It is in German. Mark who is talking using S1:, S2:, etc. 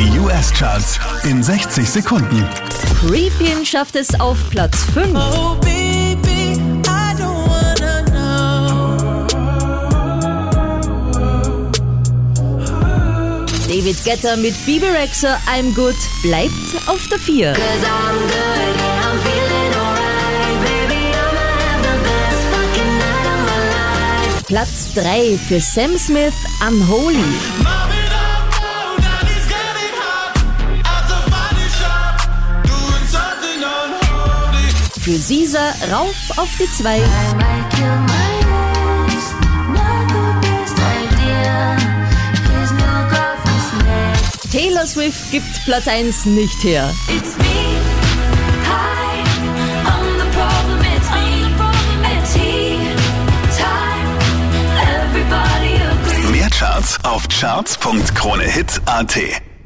S1: Die US-Charts in 60 Sekunden.
S2: Creepin schafft es auf Platz 5.
S3: Oh, baby, I don't wanna know.
S2: David Guetta mit Bibi Rexha I'm Good bleibt auf der 4.
S4: Cause I'm good, yeah, I'm feeling alright. Baby, I'ma have the best fucking night of my life.
S2: Platz 3 für Sam Smith Unholy. Für Sisa rauf auf die 2.
S4: I might kill my ex, not the best idea. His new girlfriend's next.
S2: Taylor Swift gibt Platz 1 nicht her.
S1: Mehr Charts auf charts.kronehit.at.